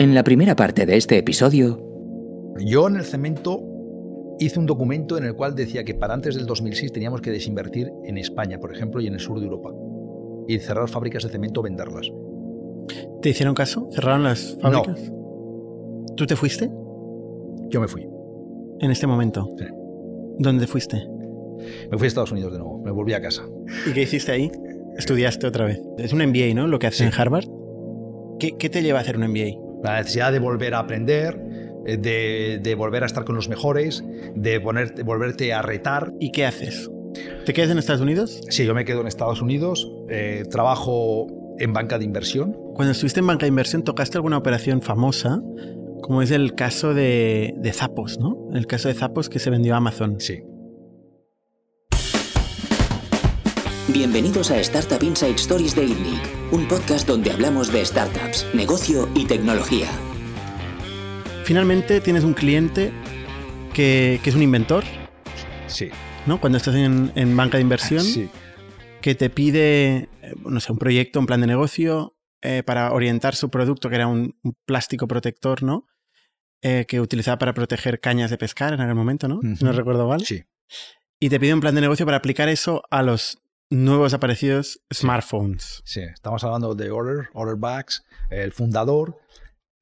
En la primera parte de este episodio... Yo en el cemento hice un documento en el cual decía que para antes del 2006 teníamos que desinvertir en España, por ejemplo, y en el sur de Europa. Y cerrar fábricas de cemento o venderlas. ¿Te hicieron caso? ¿Cerraron las fábricas? ¿Tú te fuiste? Yo me fui. En este momento. Sí. ¿Dónde fuiste? Me fui a Estados Unidos de nuevo, me volví a casa. ¿Y qué hiciste ahí? Estudiaste otra vez. Es un MBA, ¿no? Lo que haces Sí. en Harvard. ¿Qué, qué te lleva a hacer un MBA? La necesidad de volver a aprender, eh, de, de volver a estar con los mejores, de, poner, de volverte a retar. ¿Y qué haces? ¿Te quedas en Estados Unidos? Sí, yo me quedo en Estados Unidos, eh, trabajo en banca de inversión. Cuando estuviste en banca de inversión, tocaste alguna operación famosa, como es el caso de, de Zappos, ¿no? El caso de Zappos que se vendió a Amazon. Sí. Bienvenidos a Startup Inside Stories de ITNIC, un podcast donde hablamos de startups, negocio y tecnología. Finalmente tienes un cliente que, que es un inventor, Sí. ¿no? Cuando estás en, en banca de inversión, Sí. que te pide, eh, no sé, un proyecto, un plan de negocio eh, para orientar su producto, que era un, un plástico protector, ¿no? Eh, que utilizaba para proteger cañas de pescar en aquel momento, ¿no? Si no recuerdo mal. Sí. Y te pide un plan de negocio para aplicar eso a los nuevos aparecidos smartphones. Sí, estamos hablando de Order, Order Bags, el fundador,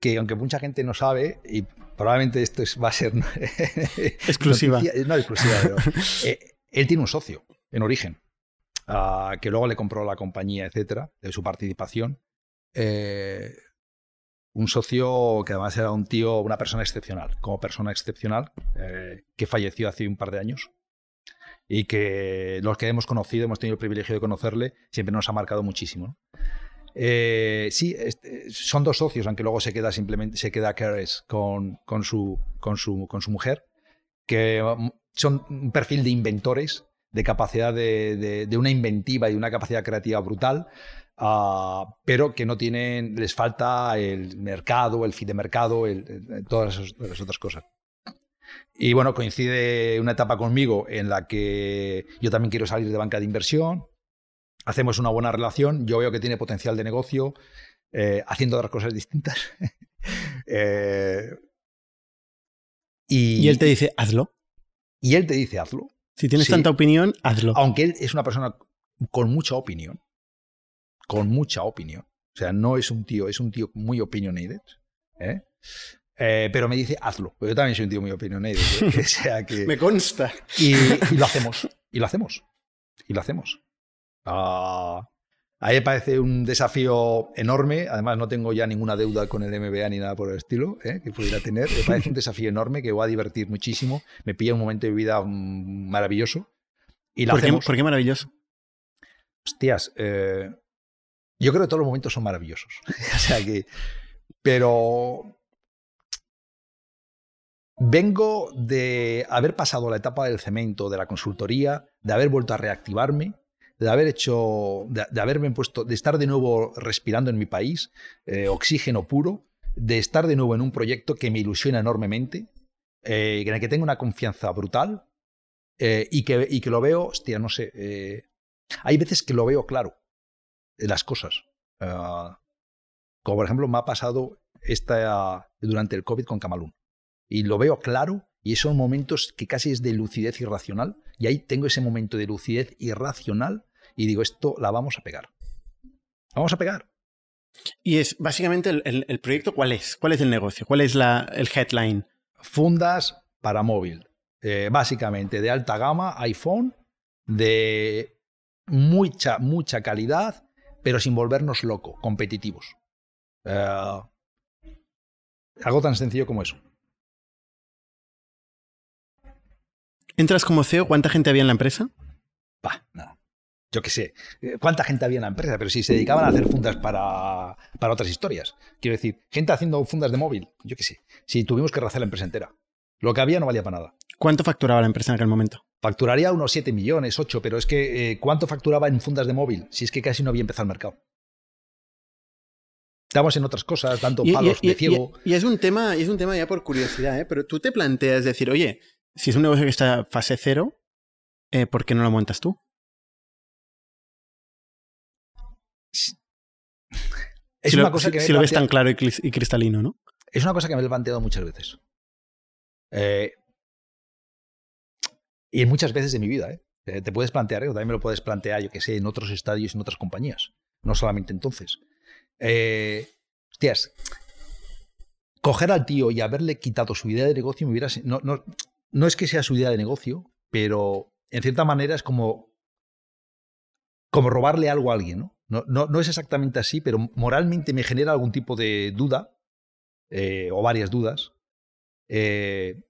que aunque mucha gente no sabe, y probablemente esto es- va a ser Exclusiva. noticia- no exclusiva, pero eh, él tiene un socio en origen, ah, que luego le compró la compañía, etcétera, de su participación. Eh, un socio que además era un tío, una persona excepcional, como persona excepcional, eh, que falleció hace un par de años y que los que hemos conocido, hemos tenido el privilegio de conocerle, siempre nos ha marcado muchísimo. ¿no? Eh, sí, este, son dos socios, aunque luego se queda simplemente se queda Keres con, con, su, con, su, con su mujer, que um, son un perfil de inventores, de capacidad de, de- de una inventiva y una capacidad creativa brutal, ah, pero que no tienen, les falta el mercado, el fit de mercado, el- el- todas esas- las otras cosas. Y bueno, coincide una etapa conmigo en la que yo también quiero salir de banca de inversión. Hacemos una buena relación. Yo veo que tiene potencial de negocio, eh, haciendo otras cosas distintas. Eh, y, Y él te dice, hazlo. y él te dice, hazlo. Si tienes Sí. tanta opinión, hazlo. Aunque él es una persona con mucha opinión. Con mucha opinión. O sea, no es un tío, es un tío muy opinionated. ¿eh? Eh, pero me dice, hazlo. Yo también soy un tío muy opinionated. ¿eh? O sea que... Me consta. Y, y lo hacemos. Y lo hacemos. Y lo hacemos. Ah, a mí me parece un desafío enorme. Además, no tengo ya ninguna deuda con el MBA ni nada por el estilo ¿eh? que pudiera tener. Me parece un desafío enorme que voy a divertir muchísimo. Me pilla un momento de vida mm, maravilloso. Y lo ¿Por qué, hacemos. por qué maravilloso? Hostias, eh, yo creo que todos los momentos son maravillosos. o sea que. Pero. Vengo de haber pasado la etapa del cemento, de la consultoría, de haber vuelto a reactivarme, de haber hecho. de, de haberme puesto. de estar de nuevo respirando en mi país, eh, oxígeno puro, de estar de nuevo en un proyecto que me ilusiona enormemente, eh, en el que tengo una confianza brutal eh, y, que, y que lo veo, hostia, no sé. eh, hay veces que lo veo claro, eh, las cosas. Ah, como por ejemplo me ha pasado esta, durante el COVID con Camalún. Y lo veo claro y son momentos que casi es de lucidez irracional. Y ahí tengo ese momento de lucidez irracional y digo, esto la vamos a pegar. Vamos a pegar. Y es básicamente el, el- el proyecto, ¿cuál es? ¿Cuál es el negocio? ¿Cuál es la, el headline? Fundas para móvil. Eh, básicamente de alta gama, iPhone, de mucha, mucha calidad, pero sin volvernos loco, competitivos. Eh, algo tan sencillo como eso. Entras como CEO, ¿cuánta gente había en la empresa? Bah, nada. Yo qué sé. Eh, ¿Cuánta gente había en la empresa? Pero si se dedicaban a hacer fundas para, para otras historias. Quiero decir, gente haciendo fundas de móvil. Yo qué sé. Si tuvimos que raciar la empresa entera. Lo que había no valía para nada. ¿Cuánto facturaba la empresa en aquel momento? Facturaría unos 7 millones, 8, pero es que eh, ¿cuánto facturaba en fundas de móvil? Si es que casi no había empezado el mercado. Estamos en otras cosas, dando palos de ciego. y es un tema, y es un tema ya por curiosidad, ¿eh? pero tú te planteas decir, oye, si es un negocio que está en fase cero, eh, ¿por qué no lo montas tú? Es si una lo, cosa si- que me si lo ves tan claro y, cristalino, ¿no? es una cosa que me he planteado muchas veces. Eh, y en muchas veces de mi vida, ¿eh? Te puedes plantear, ¿eh? también me lo puedes plantear, yo que sé, en otros estadios, en otras compañías. No solamente entonces. Eh, hostias, coger al tío y haberle quitado su idea de negocio me hubiera... No, no, no es que sea su idea de negocio, pero en cierta manera es como, como robarle algo a alguien, ¿no? No, no, no es exactamente así, pero moralmente me genera algún tipo de duda, eh, o varias dudas. Eh,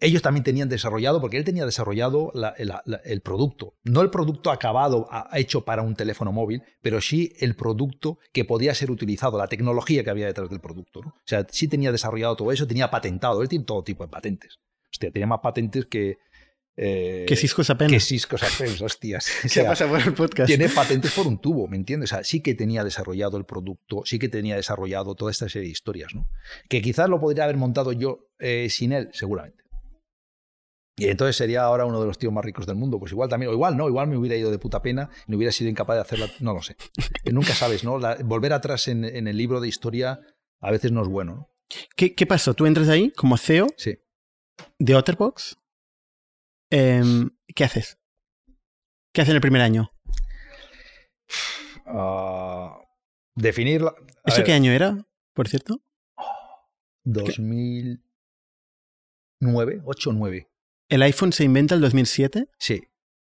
ellos también tenían desarrollado, porque él tenía desarrollado el producto, no el producto acabado hecho para un teléfono móvil, pero sí el producto que podía ser utilizado, la tecnología que había detrás del producto. ¿no? O sea, sí tenía desarrollado todo eso, tenía patentado, él tiene todo tipo de patentes. Hostia, tenía más patentes que, eh, que Cisco Sapen. Que Cisco Sapen, hostias. ¿Qué pasa por el podcast? Tiene patentes por un tubo, ¿me entiendes? O sea, sí que tenía desarrollado el producto, sí que tenía desarrollado toda esta serie de historias, ¿no? Que quizás lo podría haber montado yo eh, sin él, seguramente. Y entonces sería ahora uno de los tíos más ricos del mundo. Pues igual también, o igual no, igual me hubiera ido de puta pena y no hubiera sido incapaz de hacerla. No lo sé. Nunca sabes, ¿no? volver atrás en, el libro de historia a veces no es bueno, ¿no? ¿Qué, ¿Qué, pasó? ¿Tú entras ahí como CEO sí. De Otterbox? Em, ¿Qué haces? ¿Qué haces en el primer año? Uh, definirla. ¿Eso qué año era, por cierto? 2009, 8 o 9. ¿El iPhone se inventa el 2007? Sí.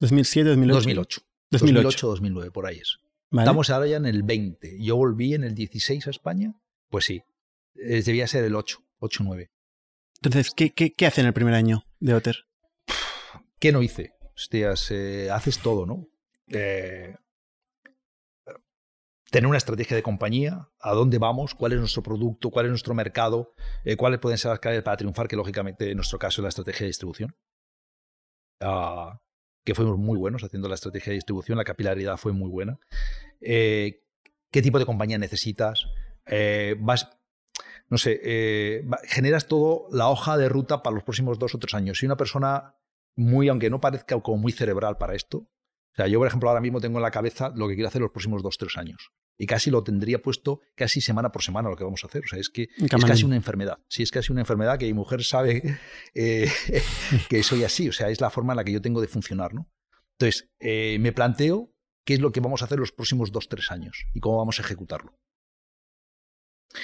2007, 2008. 2008. 2008, 2009, por ahí es. Estamos ahora ya en el 20. Yo volví en el 16 a España. Pues sí. Eh, debía ser el 8, 8 9. Entonces, ¿qué, hace en el primer año de Otter? ¿Qué no hice? Hostias, eh, haces todo, ¿no? Eh, tener una estrategia de compañía, a dónde vamos, cuál es nuestro producto, cuál es nuestro mercado, eh, cuáles pueden ser las claves para triunfar, que lógicamente en nuestro caso es la estrategia de distribución. Ah, que fuimos muy buenos haciendo la estrategia de distribución, la capilaridad fue muy buena. ¿Qué tipo de compañía necesitas? vas, no sé, generas todo la hoja de ruta para los próximos dos o tres años. Si una persona muy, aunque no parezca como muy cerebral para esto, o sea, yo, por ejemplo, ahora mismo tengo en la cabeza lo que quiero hacer los próximos dos, tres años. Y casi lo tendría puesto casi semana por semana lo que vamos a hacer. O sea, es que es casi una enfermedad. Sí, es casi una enfermedad que mi mujer sabe eh, que soy así. O sea, es la forma en la que yo tengo de funcionar, ¿no? Entonces, eh, me planteo qué es lo que vamos a hacer los próximos dos, tres años y cómo vamos a ejecutarlo.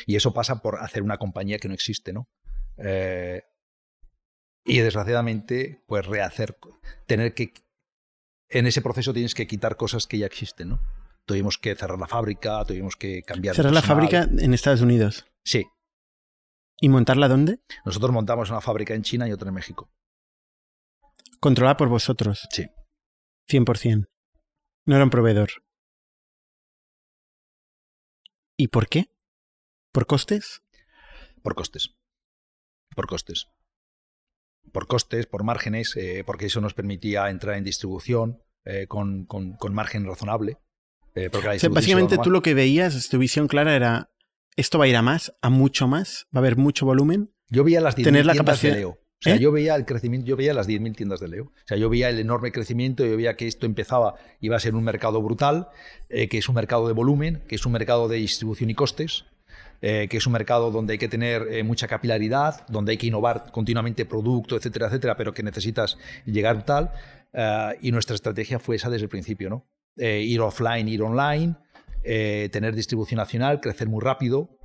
Y eso pasa por hacer una compañía que no existe, ¿no? Eh, y desgraciadamente, pues rehacer, tener que... En ese proceso tienes que quitar cosas que ya existen, ¿no? Tuvimos que cerrar la fábrica, tuvimos que cambiar... ¿Cerrar la fábrica en Estados Unidos? Sí. ¿Y montarla dónde? Nosotros montamos una fábrica en China y otra en México. ¿Controlada por vosotros? Sí. 100%. No era un proveedor. ¿Y por qué? ¿Por costes? Por costes. Por costes por costes, por márgenes, eh, porque eso nos permitía entrar en distribución eh, con, con, margen razonable. Eh, básicamente tú lo que veías, tu visión clara era, esto va a ir a más, a mucho más, va a haber mucho volumen. Yo veía las 10.000 tiendas de Leo. O sea, yo veía el crecimiento, yo veía las 10.000 tiendas de Leo. O sea, yo veía el enorme crecimiento, yo veía que esto empezaba, iba a ser un mercado brutal, que es un mercado de volumen, que es un mercado de distribución y costes, eh, que es un mercado donde hay que tener eh, mucha capilaridad, donde hay que innovar continuamente producto, etcétera, etcétera, pero que necesitas llegar tal. Eh, y nuestra estrategia fue esa desde el principio, ¿no? ir offline, ir online, tener distribución nacional, crecer muy rápido,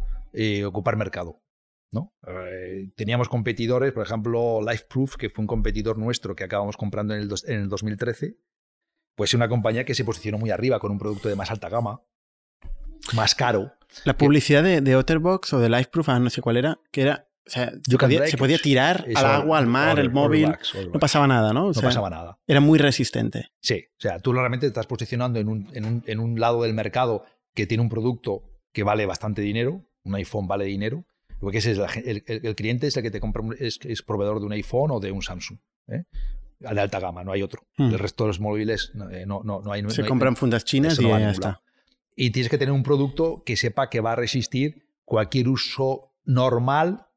ocupar mercado. ¿no? teníamos competidores, por ejemplo, LifeProof, que fue un competidor nuestro que acabamos comprando en el, en el 2013, pues es una compañía que se posicionó muy arriba con un producto de más alta gama, más caro. La publicidad de, de Otterbox o de Lifeproof, ah, no sé cuál era, que era o sea, se podía, tirar al agua, al mar, el móvil. no pasaba nada, ¿no? no pasaba nada. Era muy resistente. Sí, o sea, tú realmente te estás posicionando en un, en, un, en un, lado del mercado que tiene un producto que vale bastante dinero. Un iPhone vale dinero. Porque ese es el, el, cliente es el que te compra, es, es, proveedor de un iPhone o de un Samsung. ¿eh? De alta gama, no hay otro. Hmm. El resto de los móviles no, eh, no, no, hay. Se compran fundas chinas y ya está y tienes que tener un producto que sepa que va a resistir cualquier uso normal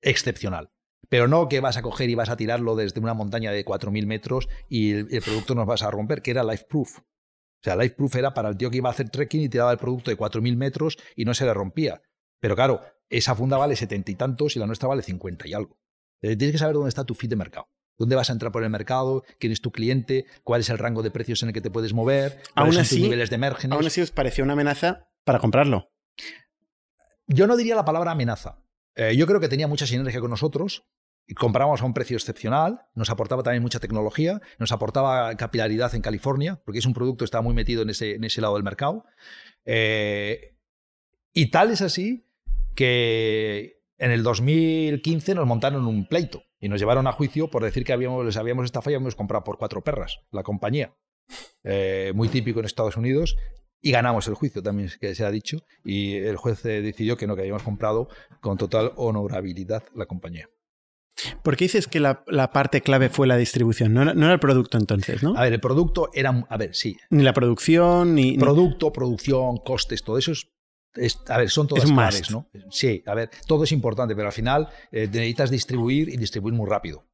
excepcional. Pero no que vas a coger y vas a tirarlo desde una montaña de 4.000 metros y el, producto nos vas a romper, que era life proof. O sea, life proof era para el tío que iba a hacer trekking y tiraba el producto de 4.000 metros y no se le rompía. Pero claro, esa funda vale setenta y tantos y la nuestra vale cincuenta y algo. Eh, tienes que saber dónde está tu fit de mercado. ¿Dónde vas a entrar por el mercado? ¿Quién es tu cliente? ¿Cuál es el rango de precios en el que te puedes mover? ¿Cuáles son tus niveles de márgenes? Aún así os pareció una amenaza para comprarlo. Yo no diría la palabra amenaza. Eh, yo creo que tenía mucha sinergia con nosotros. Comprábamos a un precio excepcional, nos aportaba también mucha tecnología, nos aportaba capilaridad en California, porque es un producto que estaba muy metido en ese, en ese lado del mercado. Eh, y tal es así que en el 2015 nos montaron un pleito y nos llevaron a juicio por decir que habíamos, les habíamos estafado y habíamos comprado por cuatro perras la compañía. Eh, muy típico en Estados Unidos. Y ganamos el juicio, también que se ha dicho. Y el juez decidió que no, que habíamos comprado con total honorabilidad la compañía. ¿Por qué dices que la, la parte clave fue la distribución? No no era, el producto entonces, ¿no? A ver, el producto era. A ver, sí. Ni la producción, ni. Producto, producción, costes, todo eso es es, a ver, son todas es claves, ¿no? Sí, a ver, todo es importante, pero al final eh, necesitas distribuir y distribuir muy rápido.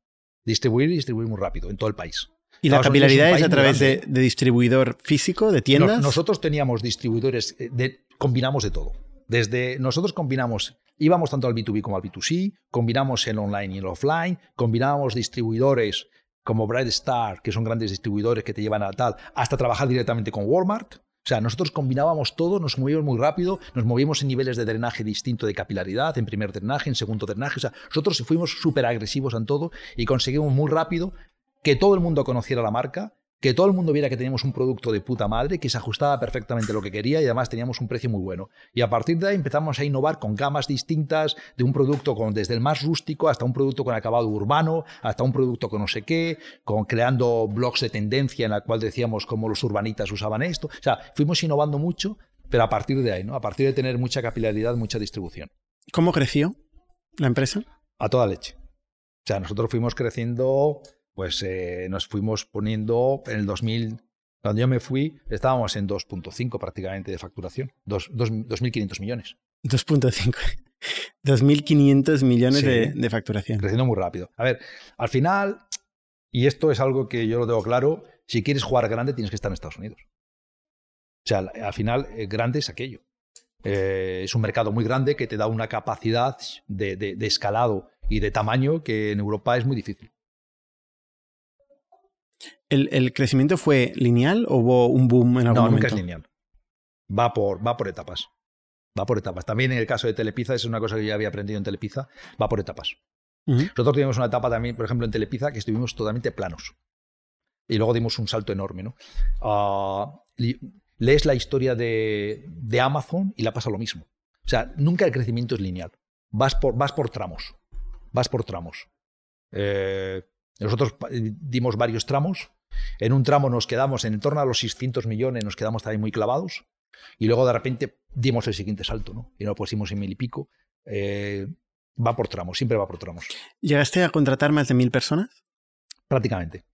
Distribuir y distribuir muy rápido en todo el país. ¿Y la capilaridad es, es, a través de, de, distribuidor físico, de tiendas? No, nosotros teníamos distribuidores, eh, de, combinamos de todo. Desde nosotros combinamos, íbamos tanto al B2B como al B2C, combinamos el online y el offline, combinábamos distribuidores como Bright Star, que son grandes distribuidores que te llevan a tal, hasta trabajar directamente con Walmart. O sea, nosotros combinábamos todo, nos movíamos muy rápido, nos movíamos en niveles de drenaje distinto de capilaridad, en primer drenaje, en segundo drenaje. O sea, nosotros fuimos súper agresivos en todo y conseguimos muy rápido que todo el mundo conociera la marca, que todo el mundo viera que teníamos un producto de puta madre, que se ajustaba perfectamente a lo que quería y además teníamos un precio muy bueno. Y a partir de ahí empezamos a innovar con gamas distintas de un producto con, desde el más rústico hasta un producto con acabado urbano, hasta un producto con no sé qué, con creando blogs de tendencia en la cual decíamos cómo los urbanitas usaban esto. O sea, fuimos innovando mucho, pero a partir de ahí, ¿no? A partir de tener mucha capilaridad, mucha distribución. ¿Cómo creció la empresa? A toda leche. O sea, nosotros fuimos creciendo pues eh, nos fuimos poniendo en el 2000, cuando yo me fui, estábamos en 2.5 prácticamente de facturación, 2.500 millones. 2.5. 2.500 millones sí, de, de, facturación. Creciendo muy rápido. A ver, al final, y esto es algo que yo lo tengo claro, si quieres jugar grande tienes que estar en Estados Unidos. O sea, al final, eh, grande es aquello. Eh, es un mercado muy grande que te da una capacidad de, de, de escalado y de tamaño que en Europa es muy difícil. ¿El, ¿El, crecimiento fue lineal o hubo un boom en algún no, momento? nunca es lineal. Va por, va por etapas. Va por etapas. También en el caso de Telepizza, es una cosa que yo ya había aprendido en Telepizza, va por etapas. Uh -huh. Nosotros tuvimos una etapa también, por ejemplo, en Telepizza, que estuvimos totalmente planos. Y luego dimos un salto enorme. ¿no? Uh, lees la historia de, de, Amazon y la pasa lo mismo. O sea, nunca el crecimiento es lineal. Vas por, vas por tramos. Vas por tramos. Eh, nosotros dimos varios tramos. En un tramo nos quedamos en torno a los 600 millones, nos quedamos también muy clavados. Y luego de repente dimos el siguiente salto, ¿no? Y nos pusimos en mil y pico. Eh, va por tramos, siempre va por tramos. ¿Llegaste a contratar más de mil personas? Prácticamente.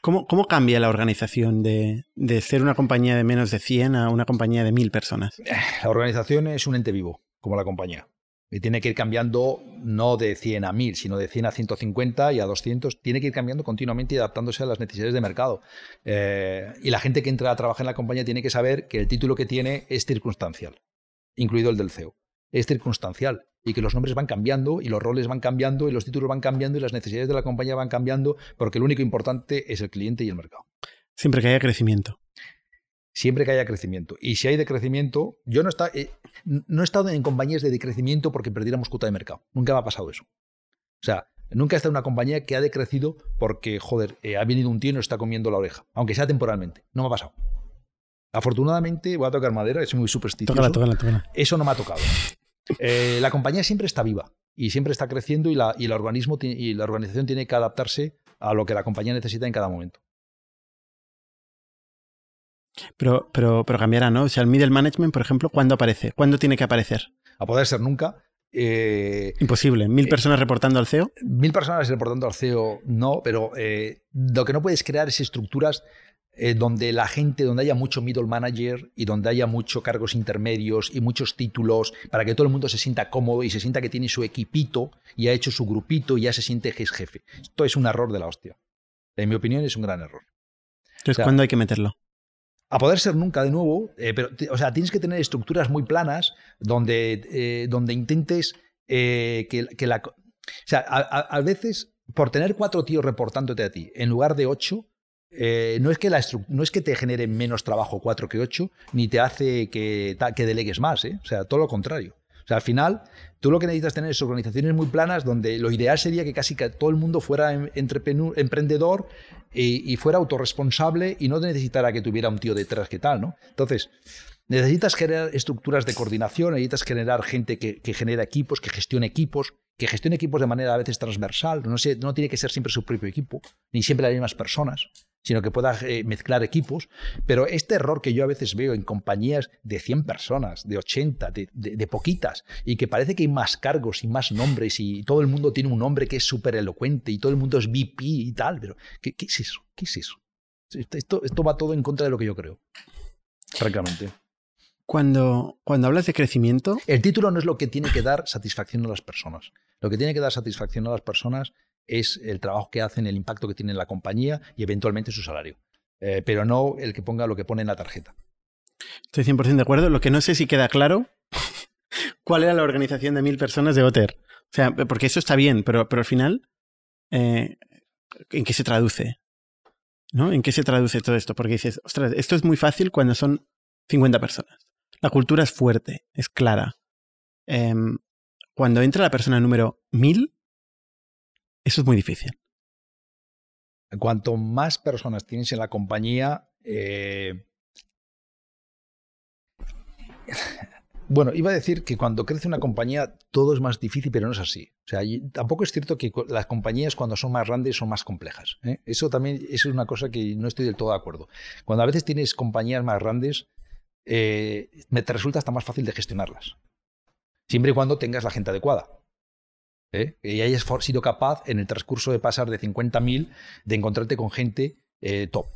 ¿Cómo, cómo cambia la organización de, de, ser una compañía de menos de 100 a una compañía de mil personas? La organización es un ente vivo, como la compañía. Y tiene que ir cambiando no de 100 a 1000, sino de 100 a 150 y a 200. Tiene que ir cambiando continuamente y adaptándose a las necesidades de mercado. Eh, y la gente que entra a trabajar en la compañía tiene que saber que el título que tiene es circunstancial, incluido el del CEO. Es circunstancial y que los nombres van cambiando y los roles van cambiando y los títulos van cambiando y las necesidades de la compañía van cambiando porque lo único importante es el cliente y el mercado. Siempre que haya crecimiento siempre que haya crecimiento. Y si hay decrecimiento, yo no, está, eh, no he estado en compañías de decrecimiento porque perdiéramos cuota de mercado. Nunca me ha pasado eso. O sea, nunca he estado en una compañía que ha decrecido porque, joder, eh, ha venido un tío y nos está comiendo la oreja, aunque sea temporalmente. No me ha pasado. Afortunadamente, voy a tocar madera, es muy supersticioso. Tócala, tócala, tócala. Eso no me ha tocado. Eh, la compañía siempre está viva y siempre está creciendo y, la, y el organismo y la organización tiene que adaptarse a lo que la compañía necesita en cada momento. Pero, pero, pero cambiará, ¿no? O sea, el middle management, por ejemplo, ¿cuándo aparece? ¿Cuándo tiene que aparecer? A poder ser nunca. Eh, Imposible. ¿Mil eh, personas reportando al CEO? Mil personas reportando al CEO, no, pero eh, lo que no puedes crear es estructuras donde la gente, donde haya mucho middle manager y donde haya muchos cargos intermedios y muchos títulos para que todo el mundo se sienta cómodo y se sienta que tiene su equipito y ha hecho su grupito y ya se siente que es jefe. Esto es un error de la hostia. En mi opinión es un gran error. Entonces, o sea, ¿cuándo hay que meterlo? A poder ser nunca de nuevo, eh, pero, o sea, tienes que tener estructuras muy planas donde, eh, donde intentes eh, que, la... O sea, a, veces, por tener cuatro tíos reportándote a ti, en lugar de ocho, no, es que la no es que te genere menos trabajo cuatro que ocho, ni te hace que, que delegues más, o sea, todo lo contrario. O sea, al final, tú lo que necesitas tener es organizaciones muy planas donde lo ideal sería que casi todo el mundo fuera em, emprendedor y, fuera autorresponsable y no necesitara que tuviera un tío detrás que tal, ¿no? Entonces, necesitas generar estructuras de coordinación, necesitas generar gente que, que genera equipos, que gestione equipos, que gestione equipos de manera a veces transversal. No, sé, no tiene que ser siempre su propio equipo, ni siempre las mismas personas sino que pueda eh, mezclar equipos. Pero este error que yo a veces veo en compañías de 100 personas, de 80, de, poquitas, y que parece que hay más cargos y más nombres y todo el mundo tiene un nombre que es súper elocuente y todo el mundo es VP y tal, pero ¿qué, es eso? ¿Qué es eso? Esto, esto va todo en contra de lo que yo creo, francamente. Cuando, cuando hablas de crecimiento... El título no es lo que tiene que dar satisfacción a las personas. Lo que tiene que dar satisfacción a las personas es el trabajo que hacen, el impacto que tiene en la compañía y eventualmente su salario. Eh, pero no el que ponga lo que pone en la tarjeta. Estoy 100% de acuerdo. Lo que no sé si queda claro, ¿cuál era la organización de mil personas de Otter? O sea, porque eso está bien, pero, pero al final, eh, ¿en qué se traduce? ¿No? ¿En qué se traduce todo esto? Porque dices, ostras, esto es muy fácil cuando son 50 personas. La cultura es fuerte, es clara. Em, cuando entra la persona número 1000, eso es muy difícil. Cuanto más personas tienes en la compañía, eh, bueno, iba a decir que cuando crece una compañía todo es más difícil, pero no es así. O sea, tampoco es cierto que las compañías cuando son más grandes son más complejas. ¿eh? Eso también es una cosa que no estoy del todo de acuerdo. Cuando a veces tienes compañías más grandes, eh, te resulta hasta más fácil de gestionarlas. Siempre y cuando tengas la gente adecuada. ¿eh? y hayas sido capaz en el transcurso de pasar de 50.000 de encontrarte con gente eh, top.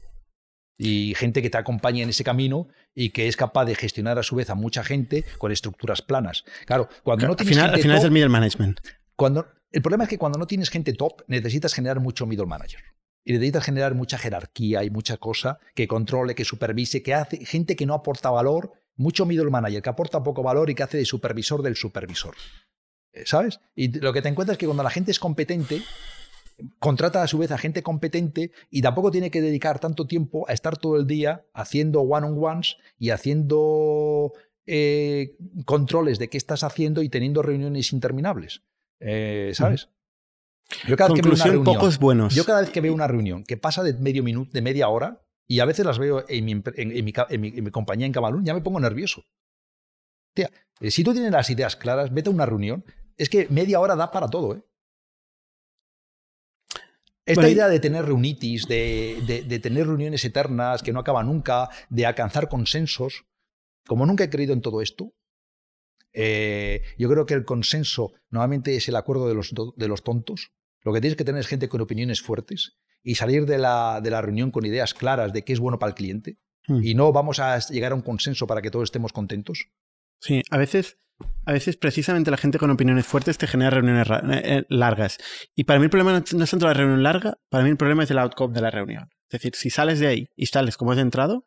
Y gente que te acompaña en ese camino y que es capaz de gestionar a su vez a mucha gente con estructuras planas. Claro, cuando no tienes al final, es el middle management. Cuando, el problema es que cuando no tienes gente top, necesitas generar mucho middle manager. Y necesitas generar mucha jerarquía y mucha cosa que controle, que supervise, que hace gente que no aporta valor, mucho middle manager que aporta poco valor y que hace de supervisor del supervisor. Eh, ¿Sabes? Y lo que te encuentras es que cuando la gente es competente, contrata a su vez a gente competente y tampoco tiene que dedicar tanto tiempo a estar todo el día haciendo one-on-ones y haciendo eh, controles de qué estás haciendo y teniendo reuniones interminables. Eh, ¿Sabes? Yo cada, vez que veo una reunión, pocos buenos. yo cada vez que veo una reunión que pasa de medio minuto, de media hora, y a veces las veo en mi, en mi compañía en Camalún, ya me pongo nervioso. Tía, si tú tienes las ideas claras, vete a una reunión es que media hora da para todo, ¿eh? Esta idea de tener reunitis, de, tener reuniones eternas que no acaban nunca, de alcanzar consensos, como nunca he creído en todo esto, eh, yo creo que el consenso normalmente es el acuerdo de los, de los, tontos. Lo que tienes que tener es gente con opiniones fuertes y salir de la, de la reunión con ideas claras de qué es bueno para el cliente. Hmm. Y no vamos a llegar a un consenso para que todos estemos contentos. Sí, a veces a veces precisamente la gente con opiniones fuertes te genera reuniones eh, eh, largas. Y para mí el problema no es tanto la reunión larga, para mí el problema es el outcome de la reunión. Es decir, si sales de ahí y sales como has entrado...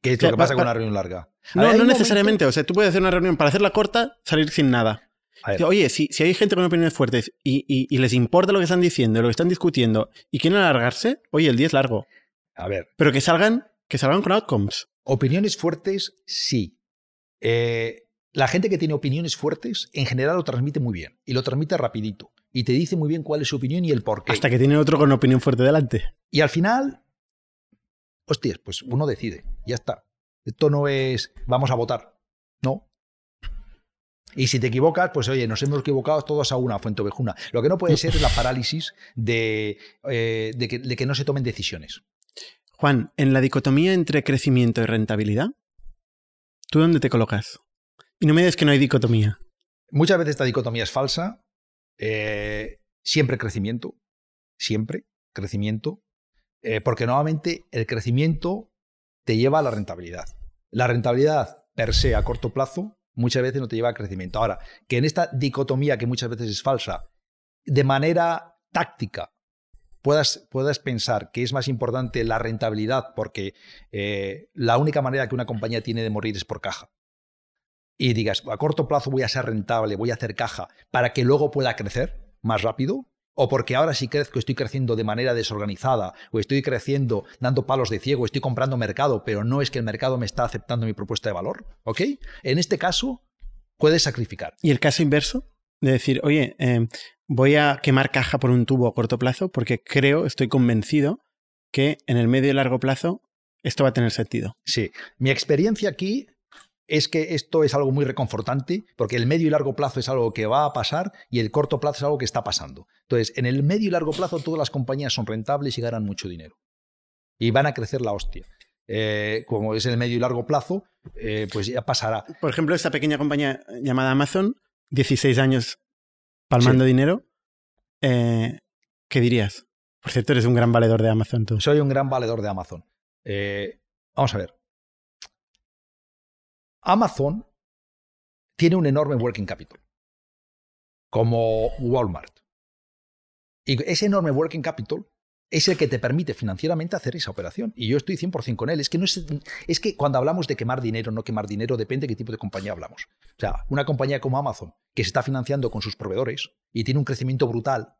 ¿Qué es lo que pasa con una reunión larga? No, no necesariamente. O sea, tú puedes hacer una reunión para hacerla corta, salir sin nada. Oye, si, si, hay gente con opiniones fuertes y, y, les importa lo que están diciendo, lo que están discutiendo y quieren alargarse, oye, el día es largo. A ver. Pero que salgan, que salgan con outcomes. Opiniones fuertes, sí. Eh, la gente que tiene opiniones fuertes, en general lo transmite muy bien y lo transmite rapidito y te dice muy bien cuál es su opinión y el por qué. Hasta que tiene otro con opinión fuerte delante. Y al final, hostias, pues uno decide, ya está. Esto no es vamos a votar, no. Y si te equivocas, pues oye, nos hemos equivocado todos a una, fuente ovejuna. Lo que no puede ser es la parálisis de, eh, de, que, de que no se tomen decisiones. Juan, en la dicotomía entre crecimiento y rentabilidad, ¿tú dónde te colocas? Y no me digas que no hay dicotomía. Muchas veces esta dicotomía es falsa. Eh, siempre crecimiento. Siempre crecimiento. Eh, porque nuevamente el crecimiento te lleva a la rentabilidad. La rentabilidad per se a corto plazo muchas veces no te lleva al crecimiento. Ahora, que en esta dicotomía que muchas veces es falsa, de manera táctica puedas, puedas pensar que es más importante la rentabilidad porque eh, la única manera que una compañía tiene de morir es por caja. Y digas, a corto plazo voy a ser rentable, voy a hacer caja para que luego pueda crecer más rápido, o porque ahora sí crezco, estoy creciendo de manera desorganizada, o estoy creciendo dando palos de ciego, estoy comprando mercado, pero no es que el mercado me está aceptando mi propuesta de valor, ¿ok? En este caso, puedes sacrificar. ¿Y el caso inverso? De decir, oye, eh, voy a quemar caja por un tubo a corto plazo porque creo, estoy convencido que en el medio y largo plazo esto va a tener sentido. Sí, mi experiencia aquí es que esto es algo muy reconfortante porque el medio y largo plazo es algo que va a pasar y el corto plazo es algo que está pasando. Entonces, en el medio y largo plazo todas las compañías son rentables y ganan mucho dinero. Y van a crecer la hostia. Eh, como es el medio y largo plazo, eh, pues ya pasará. Por ejemplo, esta pequeña compañía llamada Amazon, 16 años palmando dinero, eh, ¿qué dirías? Por cierto, eres un gran valedor de Amazon tú. Soy un gran valedor de Amazon. vamos a ver. Amazon tiene un enorme working capital, como Walmart. Y ese enorme working capital es el que te permite financieramente hacer esa operación. Y yo estoy 100% con él. Es que, cuando hablamos de quemar dinero, no quemar dinero, depende de qué tipo de compañía hablamos. O sea, una compañía como Amazon, que se está financiando con sus proveedores y tiene un crecimiento brutal,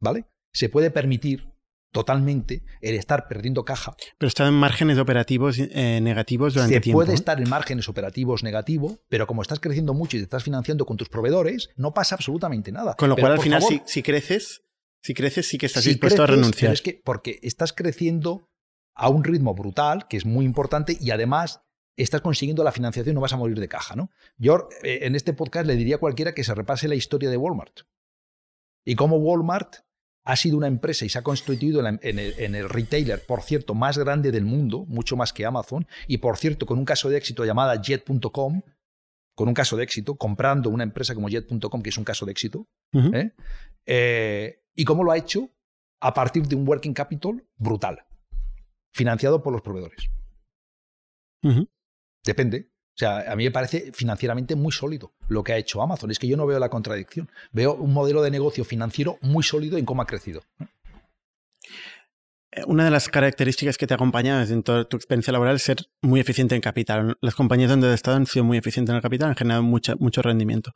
¿vale? Se puede permitir totalmente el estar perdiendo caja. Pero está en márgenes operativos eh, negativos durante Se tiempo. puede estar en márgenes operativos negativos, pero como estás creciendo mucho y te estás financiando con tus proveedores, no pasa absolutamente nada. Con lo Pero, cual, al final, favor, si, si creces, si creces, sí que estás si dispuesto a renunciar. pero es que porque estás creciendo a un ritmo brutal, que es muy importante, y además estás consiguiendo la financiación, no vas a morir de caja, ¿no? Yo eh, en este podcast le diría a cualquiera que se repase la historia de Walmart. Y cómo Walmart ha sido una empresa y se ha constituido en, la- en el, en el retailer, por cierto, más grande del mundo, mucho más que Amazon, y por cierto, con un caso de éxito llamada Jet.com, con un caso de éxito, comprando una empresa como Jet.com, que es un caso de éxito. ¿eh? Eh, ¿Y cómo lo ha hecho? A partir de un working capital brutal, financiado por los proveedores. Depende. O sea, a mí me parece financieramente muy sólido lo que ha hecho Amazon. Es que yo no veo la contradicción. Veo un modelo de negocio financiero muy sólido en cómo ha crecido. Eh, Una de las características que te acompaña en toda tu experiencia laboral es ser muy eficiente en capital. Las compañías donde he estado han sido muy eficientes en el capital, han generado mucho rendimiento.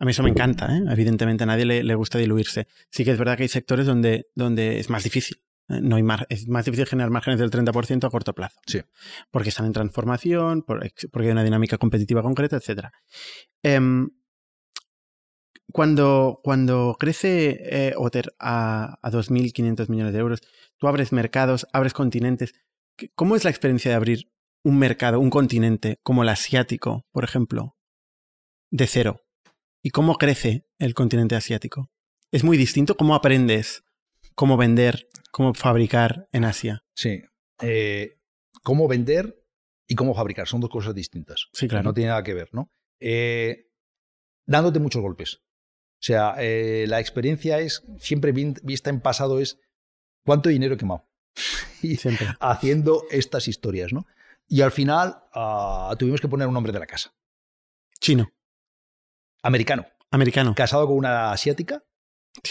A mí eso me encanta, ¿eh? evidentemente a nadie le, le gusta diluirse. Sí que es verdad que hay sectores donde, donde es más difícil. ¿Eh? No hay mar- es más difícil generar márgenes del 30% a corto plazo. Sí. Porque están en transformación, por- porque hay una dinámica competitiva concreta, etc. cuando, cuando crece eh, Otter a, a 2.500 millones de euros, tú abres mercados, abres continentes. ¿Qué- ¿Cómo es la experiencia de abrir un mercado, un continente como el asiático, por ejemplo, de cero? ¿Y cómo crece el continente asiático? ¿Es muy distinto? ¿Cómo aprendes cómo vender, cómo fabricar en Asia? Sí. Eh, cómo vender y cómo fabricar son dos cosas distintas. Sí, claro. No tiene nada que ver, ¿no? Eh, dándote muchos golpes. O sea, eh, la experiencia es, siempre vi- vista en pasado, es cuánto dinero he quemado. y Siempre. haciendo estas historias, ¿no? Y al final ah, tuvimos que poner un nombre de la casa. Chino, Americano, americano. casado con una asiática,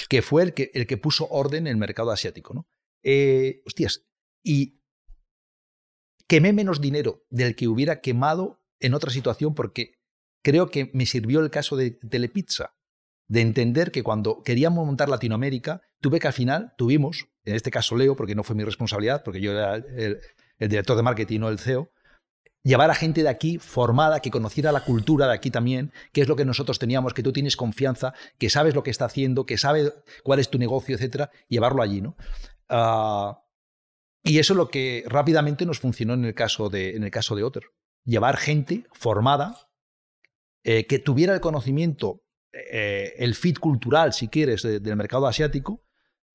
que fue el que, el que puso orden en el mercado asiático, ¿no? Eh, hostias, y quemé menos dinero del que hubiera quemado en otra situación porque creo que me sirvió el caso de Telepizza, de entender que cuando queríamos montar Latinoamérica, tuve que al final, tuvimos, en este caso Leo, porque no fue mi responsabilidad, porque yo era el, el director de marketing, no el CEO, llevar a gente de aquí formada, que conociera la cultura de aquí también, que es lo que nosotros teníamos, que tú tienes confianza, que sabes lo que está haciendo, que sabe cuál es tu negocio, etcétera, llevarlo allí, ¿no? Ah, y eso es lo que rápidamente nos funcionó en el caso de, en el caso de Otter. Llevar gente formada, eh, que tuviera el conocimiento, eh, el fit cultural, si quieres, de- del mercado asiático,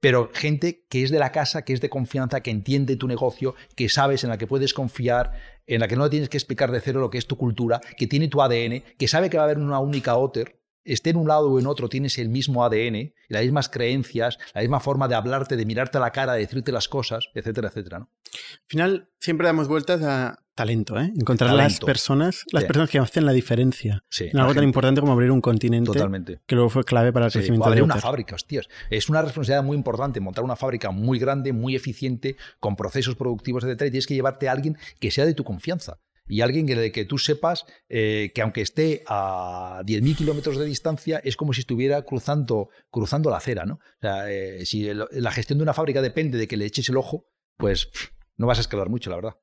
pero gente que es de la casa, que es de confianza, que entiende tu negocio, que sabes en la que puedes confiar, en la que no tienes que explicar de cero lo que es tu cultura, que tiene tu ADN, que sabe que va a haber una única Otter esté en un lado o en otro, tienes el mismo ADN, las mismas creencias, la misma forma de hablarte, de mirarte a la cara, de decirte las cosas, etcétera, etcétera. ¿no? Al final, siempre damos vueltas a talento, ¿eh? Encontrar las personas, las personas que hacen la diferencia. en algo tan importante como abrir un continente. Totalmente. Que luego fue clave para el crecimiento de una fábrica, hostias. Es una responsabilidad muy importante montar una fábrica muy grande, muy eficiente, con procesos productivos, etcétera, y tienes que llevarte a alguien que sea de tu confianza y alguien de que tú sepas eh, que aunque esté a 10.000 kilómetros de distancia, es como si estuviera cruzando, cruzando la acera. ¿no? O sea, eh, si la gestión de una fábrica depende de que le eches el ojo, pues no vas a escalar mucho, la verdad.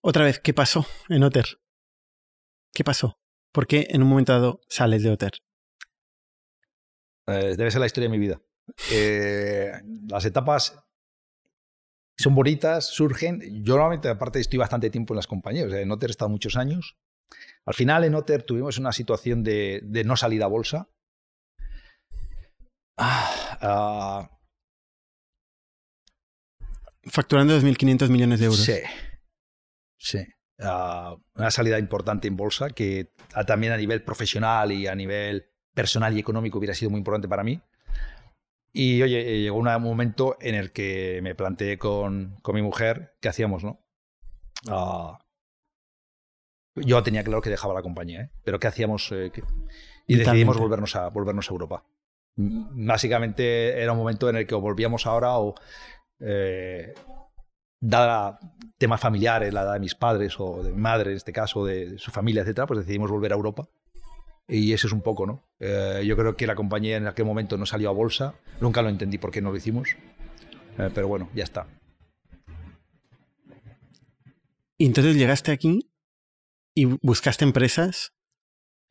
Otra vez, ¿qué pasó en Otter? ¿Qué pasó? ¿Por qué en un momento dado sales de Otter? Eh, debe ser la historia de mi vida. las etapas son bonitas, surgen. Yo normalmente, aparte, estoy bastante tiempo en las compañías. en Otter he estado muchos años. Al final, en Otter tuvimos una situación de, no salida a bolsa. Ah, ah. Facturando 2.500 millones de euros. Sí. Sí. Ah, una salida importante en bolsa que también a nivel profesional y a nivel personal y económico hubiera sido muy importante para mí. Y oye, eh, llegó un momento en el que me planteé con, con mi mujer qué hacíamos, ¿no? Uh, yo tenía claro que dejaba la compañía, ¿eh? pero ¿qué hacíamos? Eh, y decidimos volvernos a, volvernos a Europa. Básicamente era un momento en el que o volvíamos ahora o, eh, dada temas familiares, la edad de mis padres o de mi madre en este caso, de, su familia, etcétera, pues decidimos volver a Europa. Y eso es un poco, ¿no? Eh, yo creo que la compañía en aquel momento no salió a bolsa. Nunca lo entendí por qué no lo hicimos. Eh, pero bueno, ya está. Y entonces llegaste aquí y buscaste empresas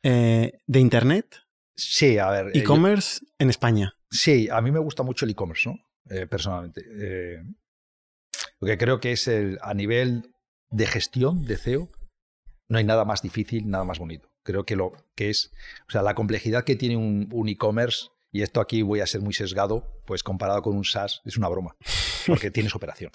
eh, de Internet. Sí, a ver. E-commerce en España. Sí, a mí me gusta mucho el e-commerce, ¿no? personalmente. porque creo que es el, a nivel de gestión de CEO, no hay nada más difícil, nada más bonito. Creo que lo que es, o sea, la complejidad que tiene un, e-commerce, y esto aquí voy a ser muy sesgado, pues comparado con un SaaS es una broma, porque tienes operación.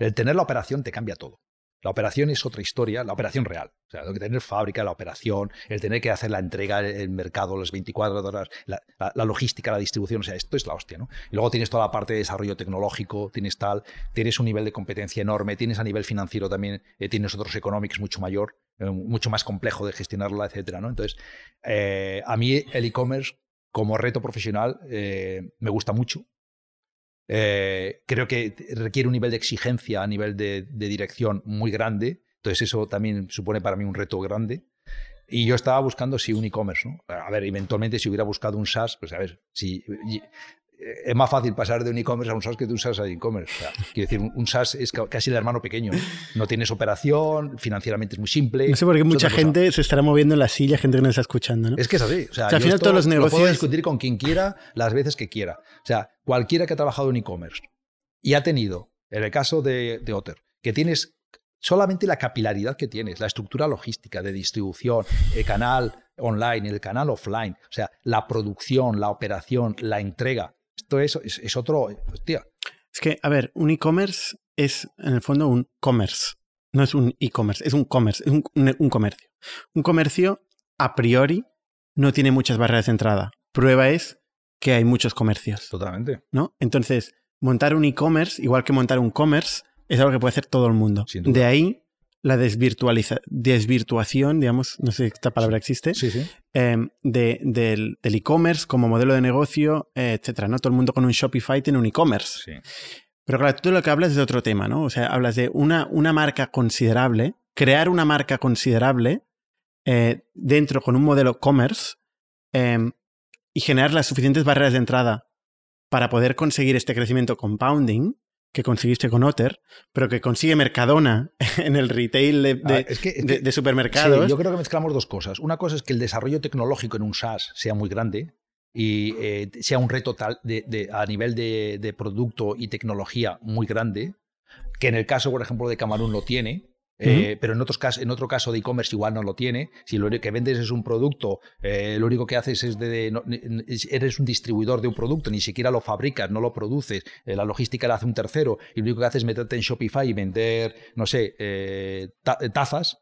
El tener la operación te cambia todo. La operación es otra historia, la operación real. O sea, tener fábrica, la operación, el tener que hacer la entrega, el mercado, las 24 horas, la, logística, la distribución, o sea, esto es la hostia, ¿no? Y luego tienes toda la parte de desarrollo tecnológico, tienes tal, tienes un nivel de competencia enorme, tienes a nivel financiero también, eh, tienes otros económicos mucho mayor, mucho más complejo de gestionarla, etcétera, ¿no? Entonces, eh, a mí el e-commerce como reto profesional me gusta mucho, eh, creo que requiere un nivel de exigencia a nivel de, dirección muy grande. Entonces eso también supone para mí un reto grande. Y yo estaba buscando si un e-commerce, ¿no? A ver, eventualmente si hubiera buscado un SaaS, pues a ver, si eh, es más fácil pasar de un e-commerce a un SaaS que de un SaaS a e-commerce. quiero decir, un SaaS es casi el hermano pequeño. No tienes operación, financieramente es muy simple. No sé por qué mucha gente se estará moviendo en la silla, gente que nos está escuchando. ¿no? Es que es así. O sea, al final todos los negocios. Lo puedo discutir con quien quiera, las veces que quiera. O sea, cualquiera que ha trabajado en e-commerce y ha tenido, en el caso de, de Otter, que tienes solamente la capilaridad que tienes, la estructura logística de distribución, el canal online, el canal offline, o sea, la producción, la operación, la entrega, esto es, es, otro. Hostia. Es que, a ver, un e-commerce es en el fondo un commerce. No es un e-commerce, es un commerce, es un, un, comercio. Un comercio, a priori, no tiene muchas barreras de entrada. Prueba es que hay muchos comercios. Totalmente. ¿No? Entonces, montar un e-commerce, igual que montar un commerce, es algo que puede hacer todo el mundo. De ahí la desvirtuación, digamos, no sé si esta palabra existe, em, de, del e-commerce como modelo de negocio, eh, etcétera, ¿no? Todo el mundo con un Shopify tiene un e-commerce. Pero claro, tú lo que hablas es de otro tema, ¿no? O sea, hablas de una, una marca considerable, crear una marca considerable eh, dentro con un modelo commerce em, y generar las suficientes barreras de entrada para poder conseguir este crecimiento compounding que conseguiste con Otter, pero que consigue Mercadona en el retail de, supermercados. yo creo que mezclamos dos cosas. Una cosa es que el desarrollo tecnológico en un SaaS sea muy grande y eh, sea un reto tal a nivel de, producto y tecnología muy grande, que en el caso, por ejemplo, de Camarón lo tiene, eh, pero en, otros casos, en otro caso de e-commerce igual no lo tiene. Si lo que vendes es un producto, eh, lo único que haces es de, eres un distribuidor de un producto, ni siquiera lo fabricas, no lo produces, eh, la logística la hace un tercero y lo único que haces es meterte en Shopify y vender, no sé, tazas,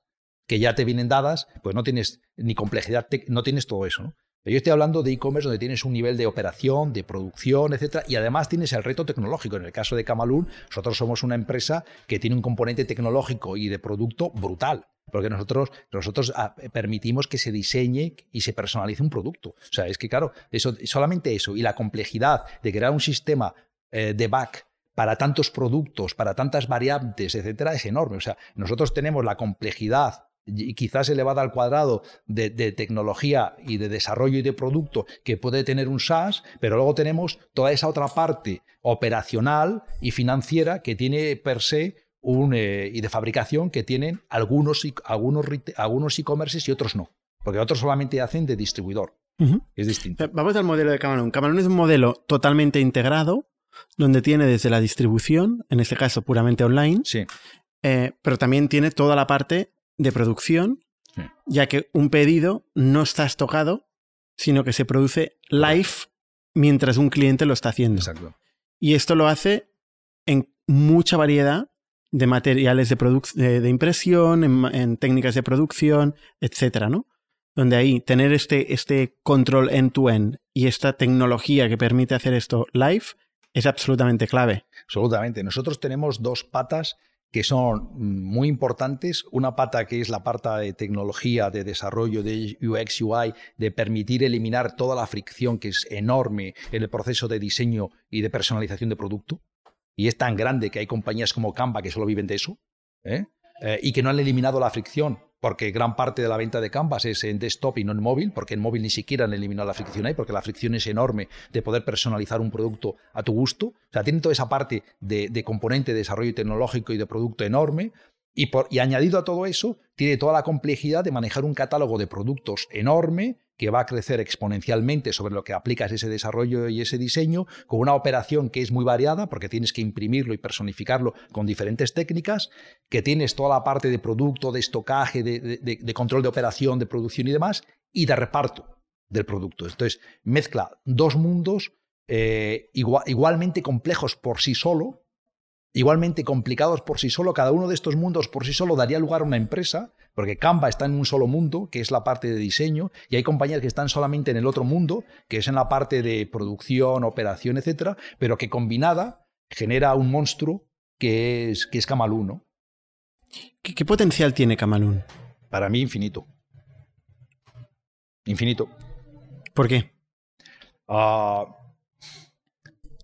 que ya te vienen dadas, pues no tienes ni complejidad, no tienes todo eso. ¿no? Pero yo estoy hablando de e-commerce donde tienes un nivel de operación, de producción, etcétera, y además tienes el reto tecnológico. En el caso de Camalún, nosotros somos una empresa que tiene un componente tecnológico y de producto brutal. Porque nosotros, nosotros ah, permitimos que se diseñe y se personalice un producto. O sea, es que, claro, eso, solamente eso y la complejidad de crear un sistema eh, de back para tantos productos, para tantas variantes, etcétera, es enorme. O sea, nosotros tenemos la complejidad y quizás elevada al cuadrado de, tecnología y de desarrollo y de producto que puede tener un SaaS, pero luego tenemos toda esa otra parte operacional y financiera que tiene per se un, eh, y de fabricación que tienen algunos, algunos, algunos e-commerces y otros no, porque otros solamente hacen de distribuidor. Es distinto. Vamos al modelo de Camalún. Camalún es un modelo totalmente integrado, donde tiene desde la distribución, en este caso puramente online, sí. Eh, pero también tiene toda la parte de producción, ya que un pedido no está estocado, sino que se produce live mientras un cliente lo está haciendo. Exacto. Y esto lo hace en mucha variedad de materiales de, de, impresión, en, técnicas de producción, etcétera, ¿no? Donde ahí tener este, este control end-to-end y esta tecnología que permite hacer esto live es absolutamente clave. Absolutamente. Nosotros tenemos dos patas que son muy importantes. Una pata que es la parte de tecnología, de desarrollo de UX, UI, de permitir eliminar toda la fricción que es enorme en el proceso de diseño y de personalización de producto. Y es tan grande que hay compañías como Canva que solo viven de eso. ¿eh? Eh, y que no han eliminado la fricción porque gran parte de la venta de Canvas es en desktop y no en móvil, porque en móvil ni siquiera han eliminado la fricción ahí, porque la fricción es enorme de poder personalizar un producto a tu gusto. O sea, tiene toda esa parte de, componente de desarrollo tecnológico y de producto enorme. Y, por, y añadido a todo eso, tiene toda la complejidad de manejar un catálogo de productos enorme que va a crecer exponencialmente sobre lo que aplicas ese desarrollo y ese diseño, con una operación que es muy variada, porque tienes que imprimirlo y personificarlo con diferentes técnicas, que tienes toda la parte de producto, de estocaje, de, control de operación, de producción y demás, y de reparto del producto. Entonces, mezcla dos mundos eh, igualmente complejos por sí solo, igualmente complicados por sí solo. Cada uno de estos mundos por sí solo daría lugar a una empresa, porque Canva está en un solo mundo, que es la parte de diseño, y hay compañías que están solamente en el otro mundo, que es en la parte de producción, operación, etcétera, pero que combinada genera un monstruo que es, que es Camalún. ¿Qué, potencial tiene Camalún? Para mí, infinito. Infinito. ¿Por qué? Ah,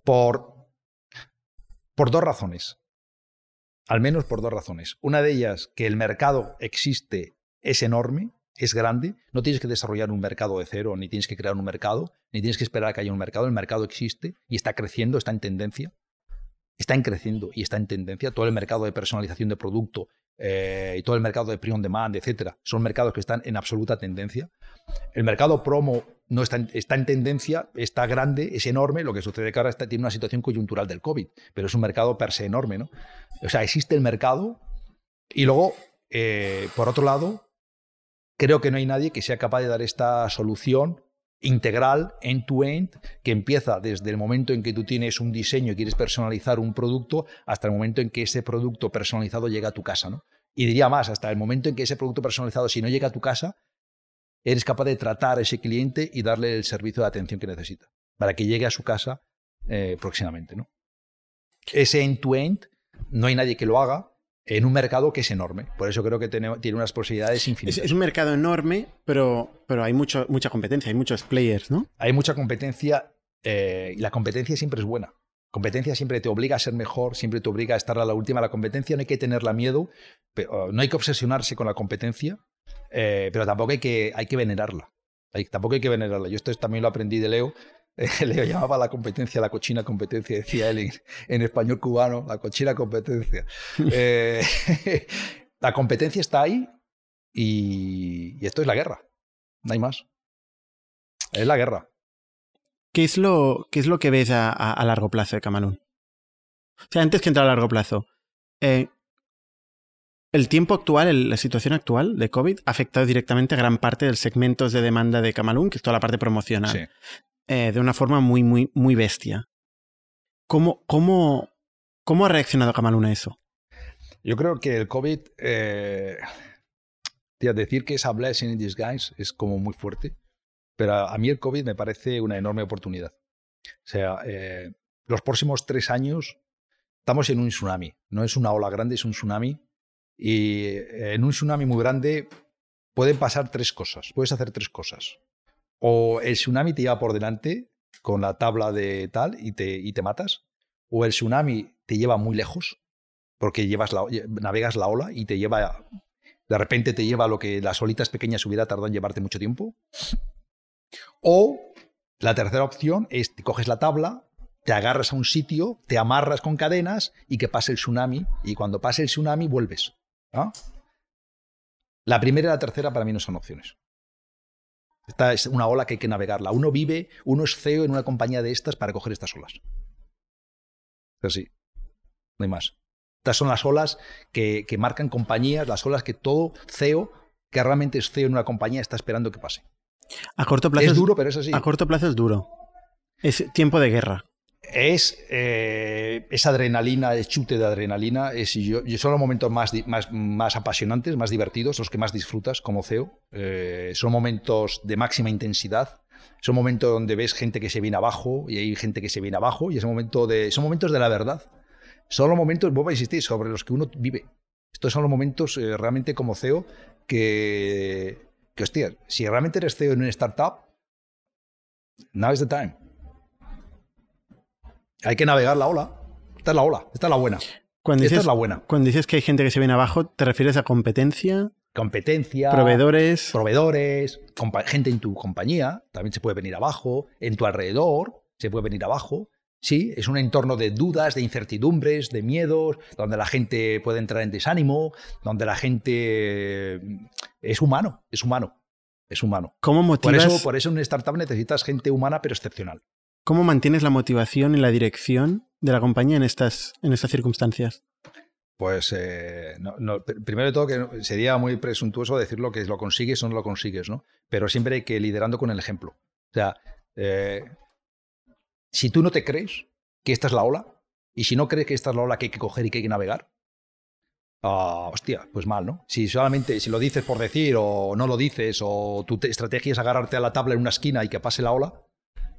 por, por dos razones. Al menos por dos razones. Una de ellas, que el mercado existe, es enorme, es grande. No tienes que desarrollar un mercado de cero, ni tienes que crear un mercado, ni tienes que esperar a que haya un mercado. El mercado existe y está creciendo, está en tendencia. Está en creciendo y está en tendencia. Todo el mercado de personalización de producto eh, y todo el mercado de pre-on demand, etcétera, son mercados que están en absoluta tendencia. El mercado promo no está en, está en tendencia, está grande, es enorme. Lo que sucede que ahora está, tiene una situación coyuntural del COVID, pero es un mercado per se enorme. ¿no? O sea, existe el mercado y luego, eh, por otro lado, creo que no hay nadie que sea capaz de dar esta solución integral, end-to-end, que empieza desde el momento en que tú tienes un diseño y quieres personalizar un producto hasta el momento en que ese producto personalizado llega a tu casa. ¿no? Y diría más, hasta el momento en que ese producto personalizado, si no llega a tu casa, eres capaz de tratar a ese cliente y darle el servicio de atención que necesita para que llegue a su casa eh, próximamente. ¿no? Ese end-to-end no hay nadie que lo haga en un mercado que es enorme. Por eso creo que tiene, unas posibilidades infinitas. Es, un mercado enorme, pero, pero hay mucho, mucha competencia, hay muchos players, ¿no? Hay mucha competencia eh, y la competencia siempre es buena. Competencia siempre te obliga a ser mejor, siempre te obliga a estar a la última. La competencia no hay que tenerla miedo, pero, no hay que obsesionarse con la competencia, eh, pero tampoco hay que, hay que venerarla. tampoco hay que venerarla. Yo esto también lo aprendí de Leo. Leo llamaba la competencia la cochina competencia, decía él en, español cubano, la cochina competencia. Eh, la competencia está ahí y, esto es la guerra. No hay más. Es la guerra. ¿Qué es lo, qué es lo que ves a, largo plazo de Camalún? O sea, antes que entrar a largo plazo, eh, el tiempo actual, la situación actual de COVID ha afectado directamente a gran parte del segmentos de demanda de Camalún, que es toda la parte promocional, eh, de una forma muy, muy, muy bestia. ¿Cómo, cómo, cómo ha reaccionado Camalún a eso? Yo creo que el COVID, eh, decir que es a blessing in disguise es como muy fuerte, pero a, mí el COVID me parece una enorme oportunidad. O sea, eh, los próximos tres años estamos en un tsunami. No es una ola grande, es un tsunami. Y eh, en un tsunami muy grande pueden pasar tres cosas. Puedes hacer tres cosas. O el tsunami te lleva por delante con la tabla de tal y te, y te matas. O el tsunami te lleva muy lejos porque llevas la, navegas la ola y te lleva de repente te lleva lo que las olitas pequeñas hubiera tardado en llevarte mucho tiempo. O la tercera opción es te coges la tabla, te agarras a un sitio, te amarras con cadenas y que pase el tsunami y cuando pase el tsunami vuelves. La primera y la tercera para mí no son opciones. Esta es una ola que hay que navegarla. Uno vive, uno es CEO en una compañía de estas para coger estas olas. Es así. No hay más. Estas son las olas que, marcan compañías, las olas que todo CEO, que realmente es CEO en una compañía, está esperando que pase. A corto plazo es duro, pero es así. A corto plazo es duro. Es tiempo de guerra. Es eh, esa adrenalina, el chute de adrenalina. Yo, son los momentos más, más, apasionantes, más divertidos, los que más disfrutas como CEO. Eh, son momentos de máxima intensidad. Son momentos donde ves gente que se viene abajo y hay gente que se viene abajo. Y es momento de, son momentos de la verdad son los momentos, vos a insistir, sobre los que uno vive. Estos son los momentos eh, realmente como CEO que, que, hostia, si realmente eres CEO en una startup, now is the time. Hay que navegar la ola. Esta es la ola, esta es la buena. Cuando esta dices, es la buena. Cuando dices que hay gente que se viene abajo, ¿te refieres a competencia? Competencia. Proveedores. Proveedores, gente en tu compañía, también se puede venir abajo, en tu alrededor, se puede venir abajo. Sí, es un entorno de dudas, de incertidumbres, de miedos, donde la gente puede entrar en desánimo, donde la gente mm, es humano, es humano, es humano. ¿Cómo motivas? Por eso, por eso en una startup necesitas gente humana pero excepcional. ¿Cómo mantienes la motivación y la dirección de la compañía en estas, en estas circunstancias? Pues eh, primero de todo que sería muy presuntuoso decirlo que lo consigues o no lo consigues, ¿no? Pero siempre hay que liderando con el ejemplo. O sea, eh, si tú no te crees que esta es la ola, y si no crees que esta es la ola que hay que coger y que hay que navegar, ah, hostia, pues mal, ¿no? Si solamente, si lo dices por decir o no lo dices, o tu estrategia es agarrarte a la tabla en una esquina y que pase la ola,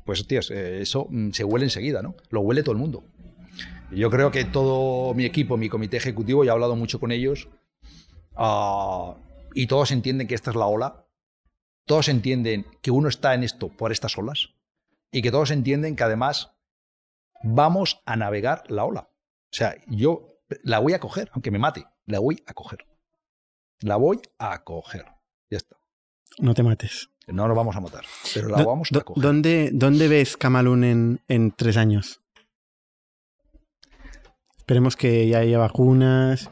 pues hostias, eh, eso mm, se huele enseguida, ¿no? Lo huele todo el mundo. Yo creo que todo mi equipo, mi comité ejecutivo, ya he hablado mucho con ellos, ah, y todos entienden que esta es la ola, todos entienden que uno está en esto por estas olas, y que todos entienden que además vamos a navegar la ola. O sea, yo la voy a coger, aunque me mate, la voy a coger. La voy a coger. Ya está. No te mates. No nos vamos a matar, pero la vamos a coger. ¿Dónde, dónde ves Camalún en, en tres años? Esperemos que ya haya vacunas,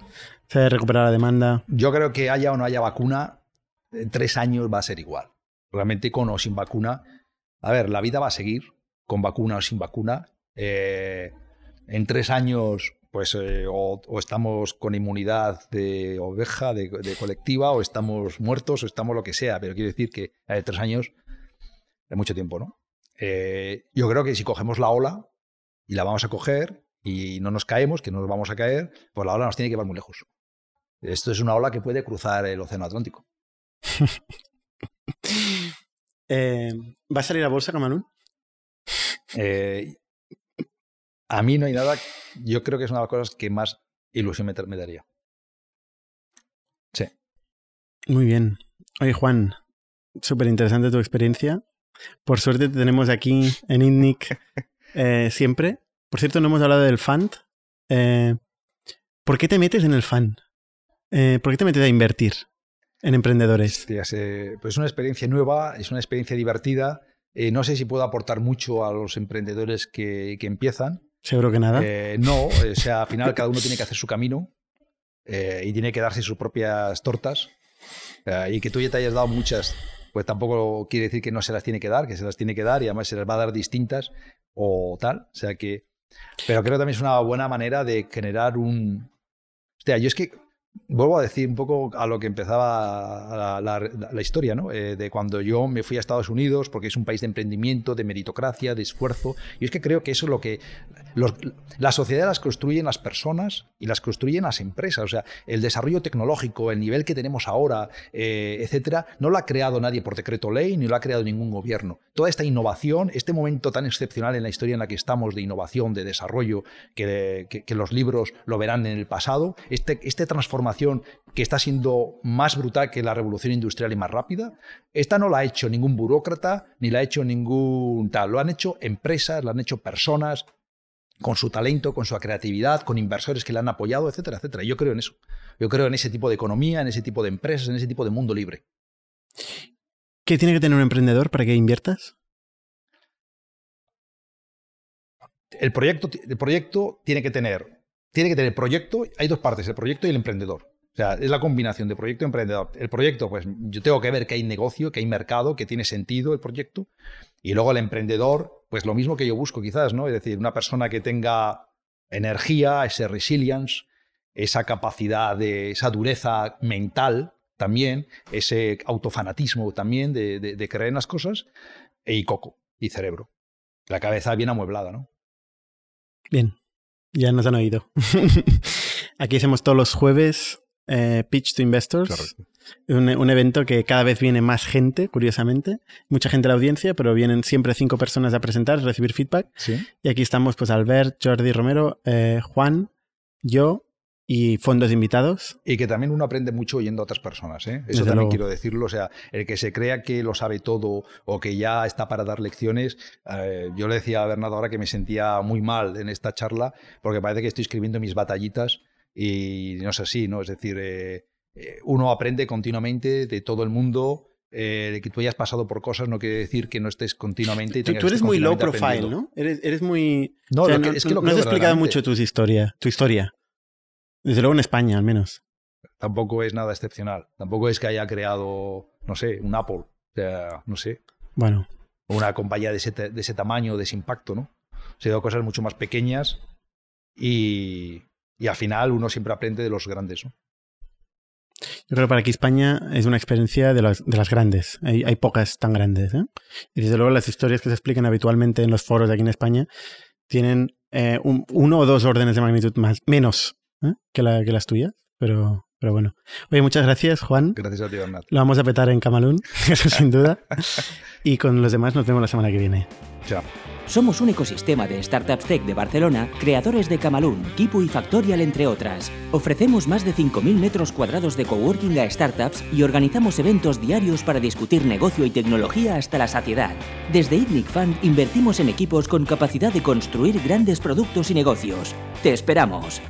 se haya recuperado la demanda. Yo creo que haya o no haya vacuna, en tres años va a ser igual. Realmente con o sin vacuna, a ver, la vida va a seguir, con vacuna o sin vacuna. Eh, en tres años, pues eh, o, estamos con inmunidad de oveja, de, colectiva, o estamos muertos, o estamos lo que sea. Pero quiero decir que hay tres años es mucho tiempo, ¿no? Eh, yo creo que si cogemos la ola y la vamos a coger y no nos caemos, que no nos vamos a caer, pues la ola nos tiene que llevar muy lejos. Esto es una ola que puede cruzar el Océano Atlántico. Eh, ¿Va a salir a bolsa Camalún? Eh, a mí no hay nada. Yo creo que es una de las cosas que más ilusión me, daría. Sí. Muy bien. Oye, Juan, súper interesante tu experiencia. Por suerte te tenemos aquí en INNIC eh, siempre. Por cierto, no hemos hablado del fund. ¿Por qué te metes en el fund? ¿Por qué te metes a invertir? en emprendedores? pues es una experiencia nueva, es una experiencia divertida. Eh, no sé si puedo aportar mucho a los emprendedores que, empiezan. Seguro que nada. Eh, no, o sea, al final cada uno tiene que hacer su camino eh, y tiene que darse sus propias tortas. y que tú ya te hayas dado muchas, pues tampoco quiere decir que no se las tiene que dar, que se las tiene que dar y además se las va a dar distintas o tal. O sea que. Pero creo que también es una buena manera de generar un. O sea, yo es que vuelvo a decir un poco a lo que empezaba la, historia, ¿no? Eh, de cuando yo me fui a Estados Unidos, porque es un país de emprendimiento, de meritocracia, de esfuerzo. Y es que creo que eso es lo que. la sociedad las construyen las personas y las construyen las empresas. O sea, el desarrollo tecnológico, el nivel que tenemos ahora, eh, etcétera, no lo ha creado nadie por decreto ley ni lo ha creado ningún gobierno. Toda esta innovación, este momento tan excepcional en la historia en la que estamos de innovación, de desarrollo, que, que, los libros lo verán en el pasado, este, este transformación que está siendo más brutal que la revolución industrial y más rápida. Esta no la ha hecho ningún burócrata, ni la ha hecho ningún tal. Lo han hecho empresas, lo han hecho personas con su talento, con su creatividad, con inversores que le han apoyado, etcétera, etcétera. Yo creo en eso. Yo creo en ese tipo de economía, en ese tipo de empresas, en ese tipo de mundo libre. ¿Qué tiene que tener un emprendedor para que inviertas? El proyecto, el proyecto tiene que tener tiene que tener proyecto, hay dos partes, el proyecto y el emprendedor. O sea, es la combinación de proyecto y emprendedor. El proyecto, pues yo tengo que ver que hay negocio, que hay mercado, que tiene sentido el proyecto. Y luego el emprendedor, pues lo mismo que yo busco quizás, ¿no? Es decir, una persona que tenga energía, ese resilience, esa capacidad de, esa dureza mental también, ese autofanatismo también de, de creer en las cosas, y coco, y cerebro. La cabeza bien amueblada, ¿no? Bien, ya nos han oído. Aquí hacemos todos los jueves eh, Pitch to Investors. Un, un, evento que cada vez viene más gente, curiosamente. Mucha gente de la audiencia, pero vienen siempre cinco personas a presentar, a recibir feedback. Y aquí estamos, pues, Albert, Jordi Romero, eh, Juan, yo y fondos invitados. Y que también uno aprende mucho oyendo a otras personas. ¿eh? Eso también quiero decirlo. O sea, el que se crea que lo sabe todo o que ya está para dar lecciones. Eh, yo le decía a Bernardo ahora que me sentía muy mal en esta charla porque parece que estoy escribiendo mis batallitas y no es así, ¿no? Es decir, eh, uno aprende continuamente de todo el mundo. de que tú hayas pasado por cosas no quiere decir que no estés continuamente. Tú, tú eres muy low profile, ¿no? Eres, eres muy. No, es que lo no has explicado mucho tu historia. Tu historia. Desde luego en España, al menos. Tampoco es nada excepcional. Tampoco es que haya creado, no sé, un Apple. O sea, no sé. Bueno. Una compañía de ese, de ese tamaño, de ese impacto, ¿no? Se sido cosas mucho más pequeñas y, y al final uno siempre aprende de los grandes, ¿no? Yo creo que para aquí España es una experiencia de las, de las grandes. Hay, hay, pocas tan grandes. ¿eh? Y desde luego las historias que se explican habitualmente en los foros de aquí en España tienen eh, un, uno o dos órdenes de magnitud más, menos ¿eh? que, la, que las tuyas, pero, pero bueno. Oye, muchas gracias, Juan. Gracias a ti, Bernat. Lo vamos a petar en Camalún, eso sin duda. y con los demás nos vemos la semana que viene. Chao. Somos un ecosistema de startups tech de Barcelona, creadores de Camalún, Kipu y Factorial, entre otras. Ofrecemos más de 5.000 metros cuadrados de coworking a startups y organizamos eventos diarios para discutir negocio y tecnología hasta la saciedad. Desde ITNIC Fund invertimos en equipos con capacidad de construir grandes productos y negocios. ¡Te esperamos!